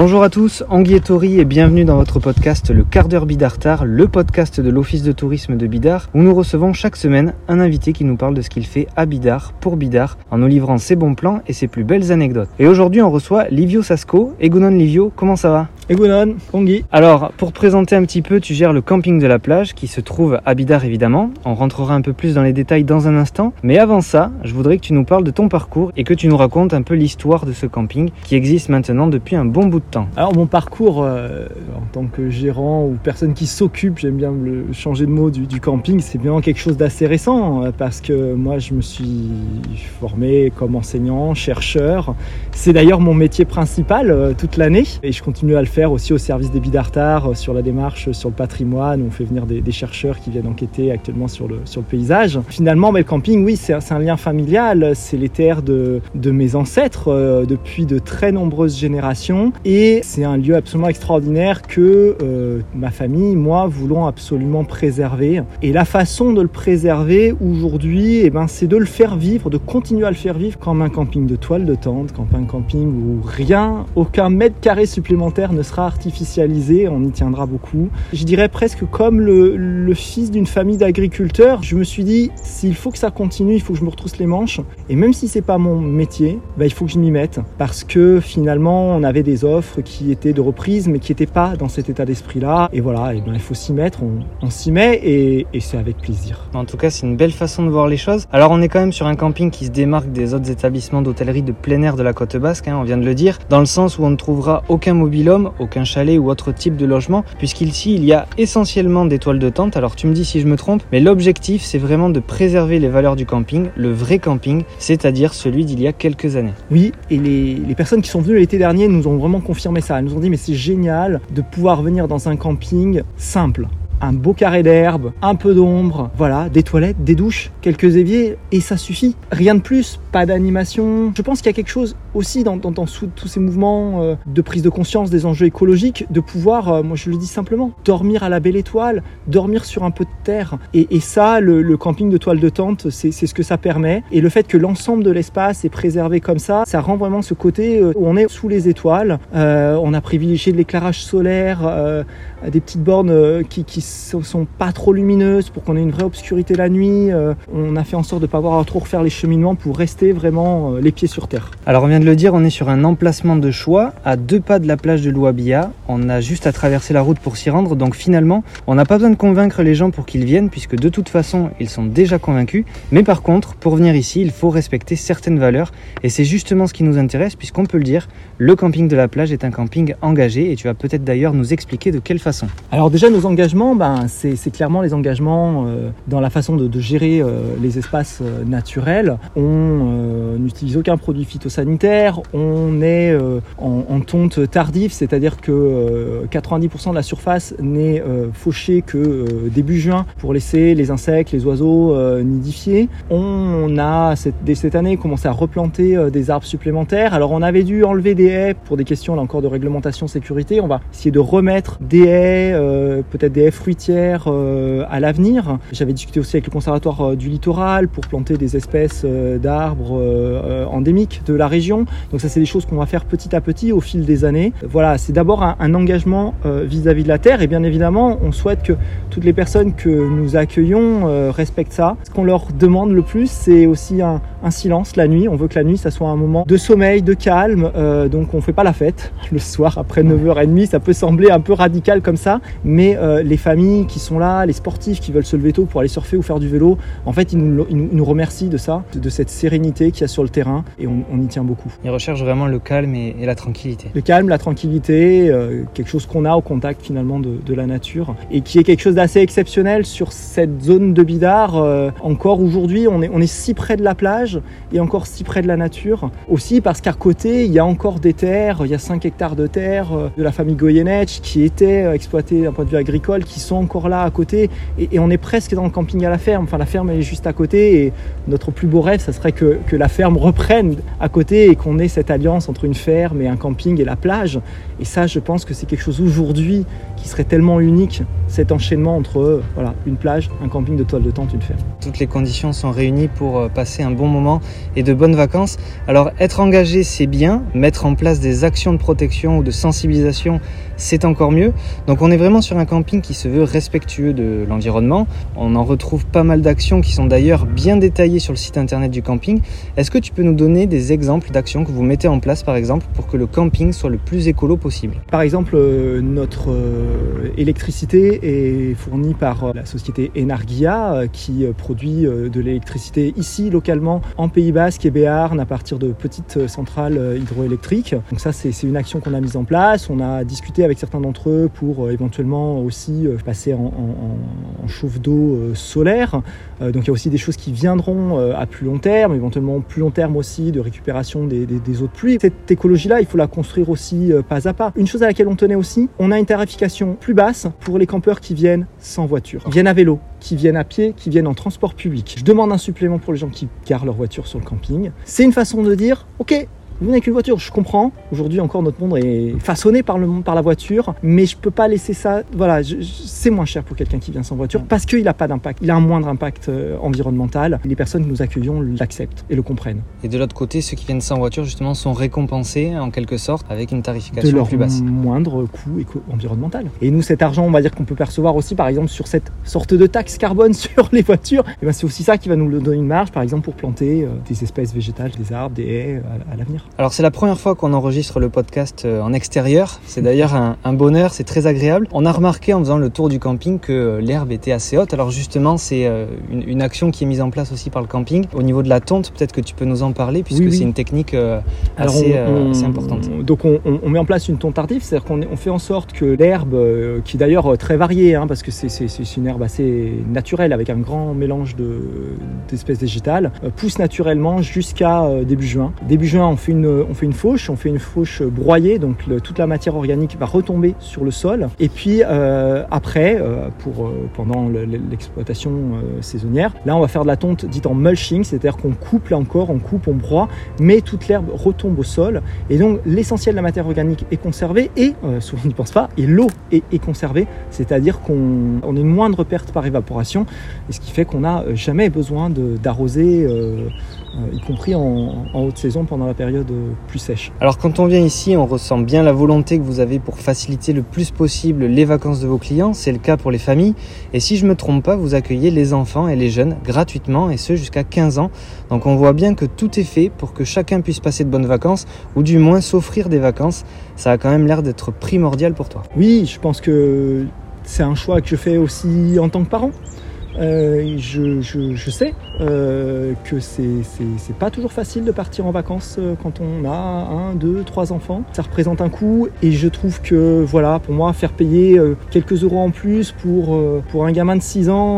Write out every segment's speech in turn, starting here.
Bonjour à tous, Anguille et Tori et bienvenue dans votre podcast Le quart d'heure Bidartar, le podcast de l'Office de tourisme de Bidart où nous recevons chaque semaine un invité qui nous parle de ce qu'il fait à Bidart pour Bidart en nous livrant ses bons plans et ses plus belles anecdotes. Et aujourd'hui on reçoit Livio Sasco. Egunon Livio, comment ça va? Egunon, Anguille. Alors, pour présenter un petit peu, tu gères le camping de la plage qui se trouve à Bidart évidemment. On rentrera un peu plus dans les détails dans un instant. Mais avant ça, je voudrais que tu nous parles de ton parcours et que tu nous racontes un peu l'histoire de ce camping qui existe maintenant depuis un bon bout de Alors mon parcours euh, en tant que gérant ou personne qui s'occupe, j'aime bien le changer de mot, du, camping, c'est bien quelque chose d'assez récent euh, parce que moi je me suis formé comme enseignant, chercheur. C'est d'ailleurs mon métier principal euh, toute l'année et je continue à le faire aussi au service des Bidartar sur la démarche sur le patrimoine. On fait venir des, des, chercheurs qui viennent enquêter actuellement sur le, sur le paysage. Finalement, mais le camping, oui, c'est un lien familial, c'est les terres de, de mes ancêtres euh, depuis de très nombreuses générations et c'est un lieu absolument extraordinaire que euh, ma famille, moi, voulons absolument préserver. Et la façon de le préserver aujourd'hui, eh ben, c'est de le faire vivre, de continuer à le faire vivre comme un camping de toile de tente, comme un camping où rien, aucun mètre carré supplémentaire ne sera artificialisé, on y tiendra beaucoup. Je dirais presque comme le, fils d'une famille d'agriculteurs, je me suis dit, s'il faut que ça continue, il faut que je me retrousse les manches. Et même si c'est pas mon métier, bah, il faut que je m'y mette. Parce que finalement, on avait des offres qui étaient de reprise, mais qui n'étaient pas dans cet état d'esprit-là. Et voilà, et ben, il faut s'y mettre, on, on s'y met et, et c'est avec plaisir. En tout cas, c'est une belle façon de voir les choses. Alors, on est quand même sur un camping qui se démarque des autres établissements d'hôtellerie de plein air de la côte basque, hein, on vient de le dire, dans le sens où on ne trouvera aucun mobilhome, aucun chalet ou autre type de logement, puisqu'ici, il y a essentiellement des toiles de tente. Alors, tu me dis si je me trompe, mais l'objectif, c'est vraiment de préserver les valeurs du camping, le vrai camping, c'est-à-dire celui d'il y a quelques années. Oui, et les, les personnes qui sont venues l'été dernier nous ont vraiment confirmé ça. Elles nous ont dit, mais c'est génial de pouvoir venir dans un camping simple un beau carré d'herbe, un peu d'ombre, voilà, des toilettes, des douches, quelques éviers, et ça suffit. Rien de plus, pas d'animation. Je pense qu'il y a quelque chose aussi dans, tous ces mouvements euh, de prise de conscience des enjeux écologiques, de pouvoir, euh, moi je le dis simplement, dormir à la belle étoile, dormir sur un peu de terre. Et, ça, le, camping de toile de tente, c'est ce que ça permet. Et le fait que l'ensemble de l'espace est préservé comme ça, ça rend vraiment ce côté euh, où on est sous les étoiles. on a privilégié de l'éclairage solaire, des petites bornes qui, qui sont pas trop lumineuses pour qu'on ait une vraie obscurité la nuit. On a fait en sorte de ne pas avoir à trop refaire les cheminements pour rester vraiment euh, les pieds sur terre. Alors on vient de le dire, on est sur un emplacement de choix à deux pas de la plage de Louabia. On a juste à traverser la route pour s'y rendre. Donc finalement, on n'a pas besoin de convaincre les gens pour qu'ils viennent puisque de toute façon, ils sont déjà convaincus. Mais par contre, pour venir ici, il faut respecter certaines valeurs et c'est justement ce qui nous intéresse puisqu'on peut le dire, le camping de la plage est un camping engagé et tu vas peut-être d'ailleurs nous expliquer de quelle façon. Alors déjà nos engagements, ben, c'est clairement les engagements euh, dans la façon de, de gérer euh, les espaces euh, naturels. On euh, n'utilise aucun produit phytosanitaire, on est euh, en, tonte tardive, c'est-à-dire que 90% de la surface n'est fauchée que début juin pour laisser les insectes, les oiseaux nidifier. On a dès cette année commencé à replanter des arbres supplémentaires. Alors on avait dû enlever des haies pour des questions là encore de réglementation sécurité. On va essayer de remettre des haies, peut-être des haies fruitières euh, à l'avenir. J'avais discuté aussi avec le conservatoire euh, du littoral pour planter des espèces euh, d'arbres endémiques de la région. Donc ça c'est des choses qu'on va faire petit à petit au fil des années. Voilà, c'est d'abord un, un, engagement vis-à-vis -vis de la terre et bien évidemment on souhaite que toutes les personnes que nous accueillons respectent ça. Ce qu'on leur demande le plus c'est aussi un, un, silence la nuit. On veut que la nuit ça soit un moment de sommeil, de calme. Euh, donc on fait pas la fête le soir après 9h30. Ça peut sembler un peu radical comme ça, mais euh, les familles qui sont là, les sportifs qui veulent se lever tôt pour aller surfer ou faire du vélo, en fait, ils nous, ils nous remercient de ça, de cette sérénité qu'il y a sur le terrain et on, on, y tient beaucoup. Ils recherchent vraiment le calme et, et la tranquillité. Le calme, la tranquillité, euh, quelque chose qu'on a au contact finalement de, de, la nature et qui est quelque chose d'assez exceptionnel sur cette zone de Bidart. Euh, encore aujourd'hui, on est, on est si près de la plage et encore si près de la nature. Aussi parce qu'à côté, il y a encore des terres, il y a 5 hectares de terre euh, de la famille Goyeneche qui étaient exploitées d'un point de vue agricole, qui sont encore là à côté et, on est presque dans le camping à la ferme. Enfin, la ferme est juste à côté et notre plus beau rêve, ça serait que, que la ferme reprenne à côté et qu'on ait cette alliance entre une ferme et un camping et la plage. Et ça, je pense que c'est quelque chose aujourd'hui qui serait tellement unique, cet enchaînement entre voilà, une plage, un camping de toile de tente, une ferme. Toutes les conditions sont réunies pour euh, passer un bon moment et de bonnes vacances. Alors être engagé, c'est bien, mettre en place des actions de protection ou de sensibilisation, c'est encore mieux. Donc on est vraiment sur un camping qui se veut respectueux de l'environnement. On en retrouve pas mal d'actions qui sont d'ailleurs bien détaillées sur le site internet du camping. Est-ce que tu peux nous donner des exemples d'actions que vous mettez en place par exemple pour que le camping soit le plus écolo possible? Par exemple, euh, notre euh, électricité est fournie par euh, la société Enargia qui produit de l'électricité ici localement en Pays Basque et Béarn à partir de petites centrales hydroélectriques. Donc ça c'est une action qu'on a mise en place. On a discuté avec certains d'entre eux pour euh, éventuellement aussi euh, passer en, chauffe d'eau euh, solaire. donc il y a aussi des choses qui viendront à plus long terme, éventuellement plus long terme aussi de récupération des, eaux de pluie. Cette écologie-là, il faut la construire aussi pas à pas. Une chose à laquelle on tenait aussi, on a une tarification plus basse pour les campeurs qui viennent sans voiture, qui viennent à vélo, qui viennent à pied, qui viennent en transport public. Je demande un supplément pour les gens qui garent leur voiture sur le camping. C'est une façon de dire, ok, vous venez avec une voiture, je comprends. Aujourd'hui encore notre monde est façonné par le monde, par la voiture, mais je peux pas laisser ça. Voilà, c'est moins cher pour quelqu'un qui vient sans voiture parce qu'il n'a pas d'impact. Il a un moindre impact euh, environnemental. Les personnes que nous accueillons l'acceptent et le comprennent. Et de l'autre côté, ceux qui viennent sans voiture justement sont récompensés en quelque sorte avec une tarification de leur plus basse. moindre coût environnemental. Et nous, cet argent, on va dire qu'on peut percevoir aussi, par exemple, sur cette sorte de taxe carbone sur les voitures. Et ben c'est aussi ça qui va nous donner une marge, par exemple, pour planter euh, des espèces végétales, des arbres, des haies à l'avenir. Alors c'est la première fois qu'on enregistre le podcast euh, en extérieur. C'est d'ailleurs un, bonheur, c'est très agréable. On a remarqué en faisant le tour du camping que euh, l'herbe était assez haute. Alors justement, c'est euh, une, action qui est mise en place aussi par le camping. Au niveau de la tonte, peut-être que tu peux nous en parler puisque c'est une technique assez, importante. Donc on, met en place une tonte tardive, c'est-à-dire qu'on on fait en sorte que l'herbe, qui est d'ailleurs très variée, hein, parce que c'est une herbe assez naturelle avec un grand mélange d'espèces végétales, pousse naturellement jusqu'à début juin. Début juin, on fait une, fait une fauche, on fait une fauche broyée, donc toute la matière organique va retomber sur le sol. Et puis euh, après, euh, euh, pendant l'exploitation saisonnière, là on va faire de la tonte dite en mulching, c'est-à-dire qu'on coupe là encore, on coupe, on broie, mais toute l'herbe retombe au sol. Et donc l'essentiel de la matière organique est conservé et, souvent on n'y pense pas, et l'eau est, conservée, c'est-à-dire qu'on on a une moindre perte par évaporation, et ce qui fait qu'on n'a jamais besoin d'arroser y compris en, haute saison pendant la période plus sèche. Alors quand on vient ici, on ressent bien la volonté que vous avez pour faciliter le plus possible les vacances de vos clients, c'est le cas pour les familles. Et si je ne me trompe pas, vous accueillez les enfants et les jeunes gratuitement, et ce jusqu'à 15 ans. Donc on voit bien que tout est fait pour que chacun puisse passer de bonnes vacances, ou du moins s'offrir des vacances. Ça a quand même l'air d'être primordial pour toi. Oui, je pense que c'est un choix que je fais aussi en tant que parent. Euh, je, sais euh, que c'est pas toujours facile de partir en vacances euh, quand on a un, deux, trois enfants. Ça représente un coût et je trouve que voilà, pour moi, faire payer euh, quelques euros en plus pour, pour un gamin de 6 ans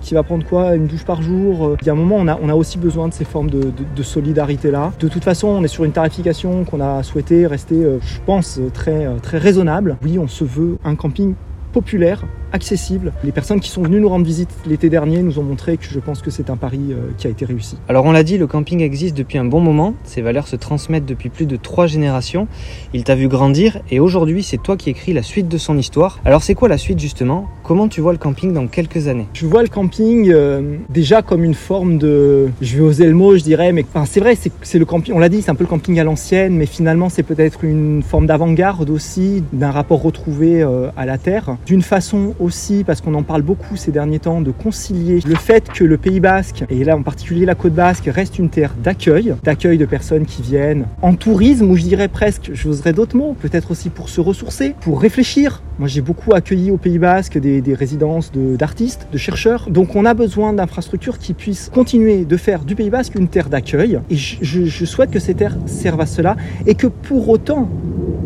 qui va prendre quoi Une douche par jour. Il y a un moment, on a, on a aussi besoin de ces formes de, de, de solidarité-là. De toute façon, on est sur une tarification qu'on a souhaité rester, je pense, très, très raisonnable. Oui, on se veut un camping populaire, accessible. Les personnes qui sont venues nous rendre visite l'été dernier nous ont montré que je pense que c'est un pari euh, qui a été réussi. Alors on l'a dit, le camping existe depuis un bon moment, ses valeurs se transmettent depuis plus de trois générations, il t'a vu grandir et aujourd'hui c'est toi qui écris la suite de son histoire. Alors c'est quoi la suite justement? Comment tu vois le camping dans quelques années? Je vois le camping euh, déjà comme une forme de, je vais oser le mot je dirais, mais c'est vrai, c'est le camping, on l'a dit, c'est un peu le camping à l'ancienne, mais finalement c'est peut-être une forme d'avant-garde aussi, d'un rapport retrouvé euh, à la terre d'une façon aussi, parce qu'on en parle beaucoup ces derniers temps, de concilier le fait que le Pays Basque, et là en particulier la côte basque, reste une terre d'accueil, d'accueil de personnes qui viennent en tourisme, ou je dirais presque, j'oserais d'autres mots, peut-être aussi pour se ressourcer, pour réfléchir. Moi j'ai beaucoup accueilli au Pays Basque des, résidences d'artistes, de, chercheurs, donc on a besoin d'infrastructures qui puissent continuer de faire du Pays Basque une terre d'accueil, et je, je souhaite que ces terres servent à cela, et que pour autant,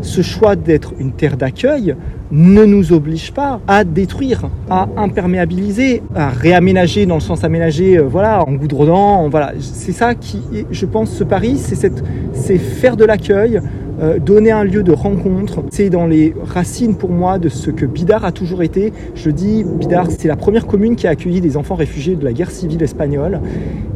ce choix d'être une terre d'accueil ne nous oblige pas à détruire, à imperméabiliser, à réaménager dans le sens aménager, euh, voilà, en goudronnant, voilà. C'est ça qui, je pense, ce pari, c'est faire de l'accueil euh, donner un lieu de rencontre. C'est dans les racines pour moi de ce que Bidar a toujours été. Je dis, Bidar, c'est la première commune qui a accueilli des enfants réfugiés de la guerre civile espagnole.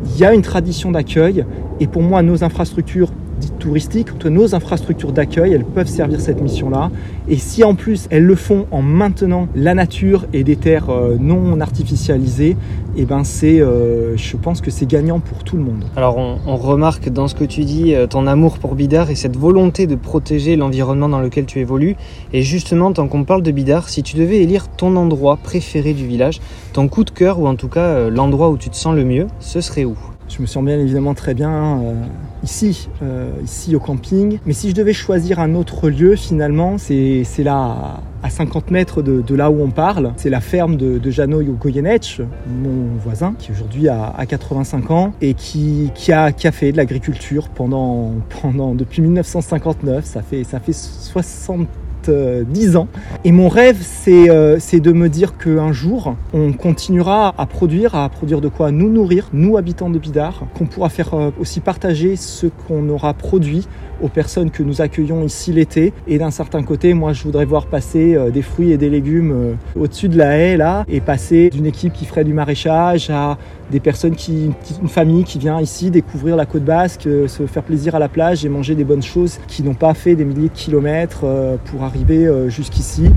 Il y a une tradition d'accueil et pour moi, nos infrastructures touristiques, nos infrastructures d'accueil, elles peuvent servir cette mission-là. Et si en plus elles le font en maintenant la nature et des terres euh, non artificialisées, eh ben c'est, euh, je pense que c'est gagnant pour tout le monde. Alors on, remarque dans ce que tu dis euh, ton amour pour Bidar et cette volonté de protéger l'environnement dans lequel tu évolues. Et justement, tant qu'on parle de Bidar, si tu devais élire ton endroit préféré du village, ton coup de cœur ou en tout cas l'endroit où tu te sens le mieux, ce serait où? Je me sens bien évidemment très bien euh, ici, euh, ici au camping. Mais si je devais choisir un autre lieu, finalement, c'est là à 50 mètres de, là où on parle. C'est la ferme de, de Jano Goyenech, mon voisin, qui aujourd'hui a, 85 ans et qui, a, qui fait de l'agriculture pendant, pendant, depuis 1959. Ça fait, ça fait 60 10 ans. Et mon rêve, euh, c'est de me dire qu'un jour, on continuera à produire, à produire de quoi nous nourrir, nous habitants de Bidar, qu'on pourra faire euh, aussi partager ce qu'on aura produit aux personnes que nous accueillons ici l'été. Et d'un certain côté, moi, je voudrais voir passer euh, des fruits et des légumes au-dessus de la haie, là, et passer d'une équipe qui ferait du maraîchage à des personnes qui, une famille qui vient ici découvrir la côte basque, euh, se faire plaisir à la plage et manger des bonnes choses qui n'ont pas fait des milliers de kilomètres euh, pour arriver euh, jusqu'ici.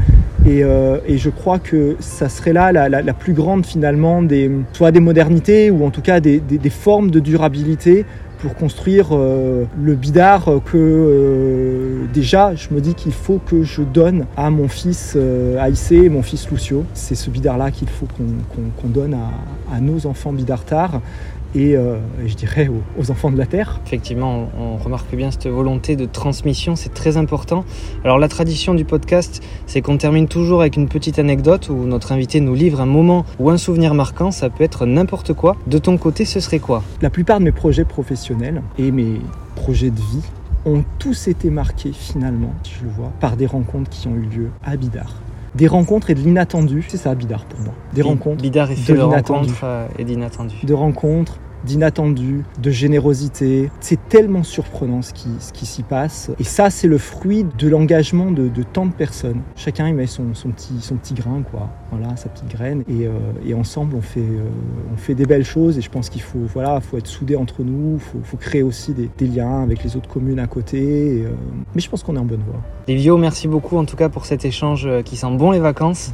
Et, je crois que ça serait là la, plus grande finalement des soit des modernités ou en tout cas des formes de durabilité pour construire euh, le bidar que euh, déjà je me dis qu'il faut que je donne à mon fils euh, Aïssé et mon fils Lucio. C'est ce bidar là qu'il faut qu'on donne à, à, nos enfants bidartars et euh, je dirais aux, enfants de la Terre. Effectivement, on, remarque bien cette volonté de transmission, c'est très important. Alors la tradition du podcast, c'est qu'on termine toujours avec une petite anecdote où notre invité nous livre un moment ou un souvenir marquant, ça peut être n'importe quoi. De ton côté, ce serait quoi? La plupart de mes projets professionnels et mes projets de vie ont tous été marqués finalement, si je le vois, par des rencontres qui ont eu lieu à Bidar des rencontres et de l'inattendu. C'est ça, Bidar pour moi. Des rencontres. Bidar est fait de, rencontres euh, et d'inattendu. De rencontres, d'inattendu, de générosité. C'est tellement surprenant ce qui, ce qui s'y passe. Et ça, c'est le fruit de l'engagement de, de, tant de personnes. Chacun y met son, son, petit, son petit grain, quoi. Voilà, sa petite graine. Et, euh, et ensemble, on fait, euh, on fait des belles choses. Et je pense qu'il faut, voilà, faut être soudé entre nous. Il faut, faut, créer aussi des, des, liens avec les autres communes à côté. Et, euh, mais je pense qu'on est en bonne voie. Livio, merci beaucoup en tout cas pour cet échange qui sent bon les vacances.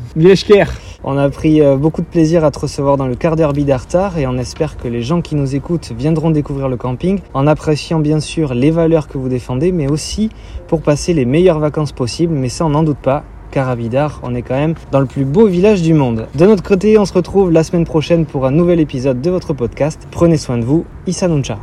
On a pris beaucoup de plaisir à te recevoir dans le quart d'heure bidartar et on espère que les gens qui nous écoutent viendront découvrir le camping en appréciant bien sûr les valeurs que vous défendez, mais aussi pour passer les meilleures vacances possibles. Mais ça, on n'en doute pas. Car à Bidar, on est quand même dans le plus beau village du monde. De notre côté, on se retrouve la semaine prochaine pour un nouvel épisode de votre podcast. Prenez soin de vous. Issa Nuncha.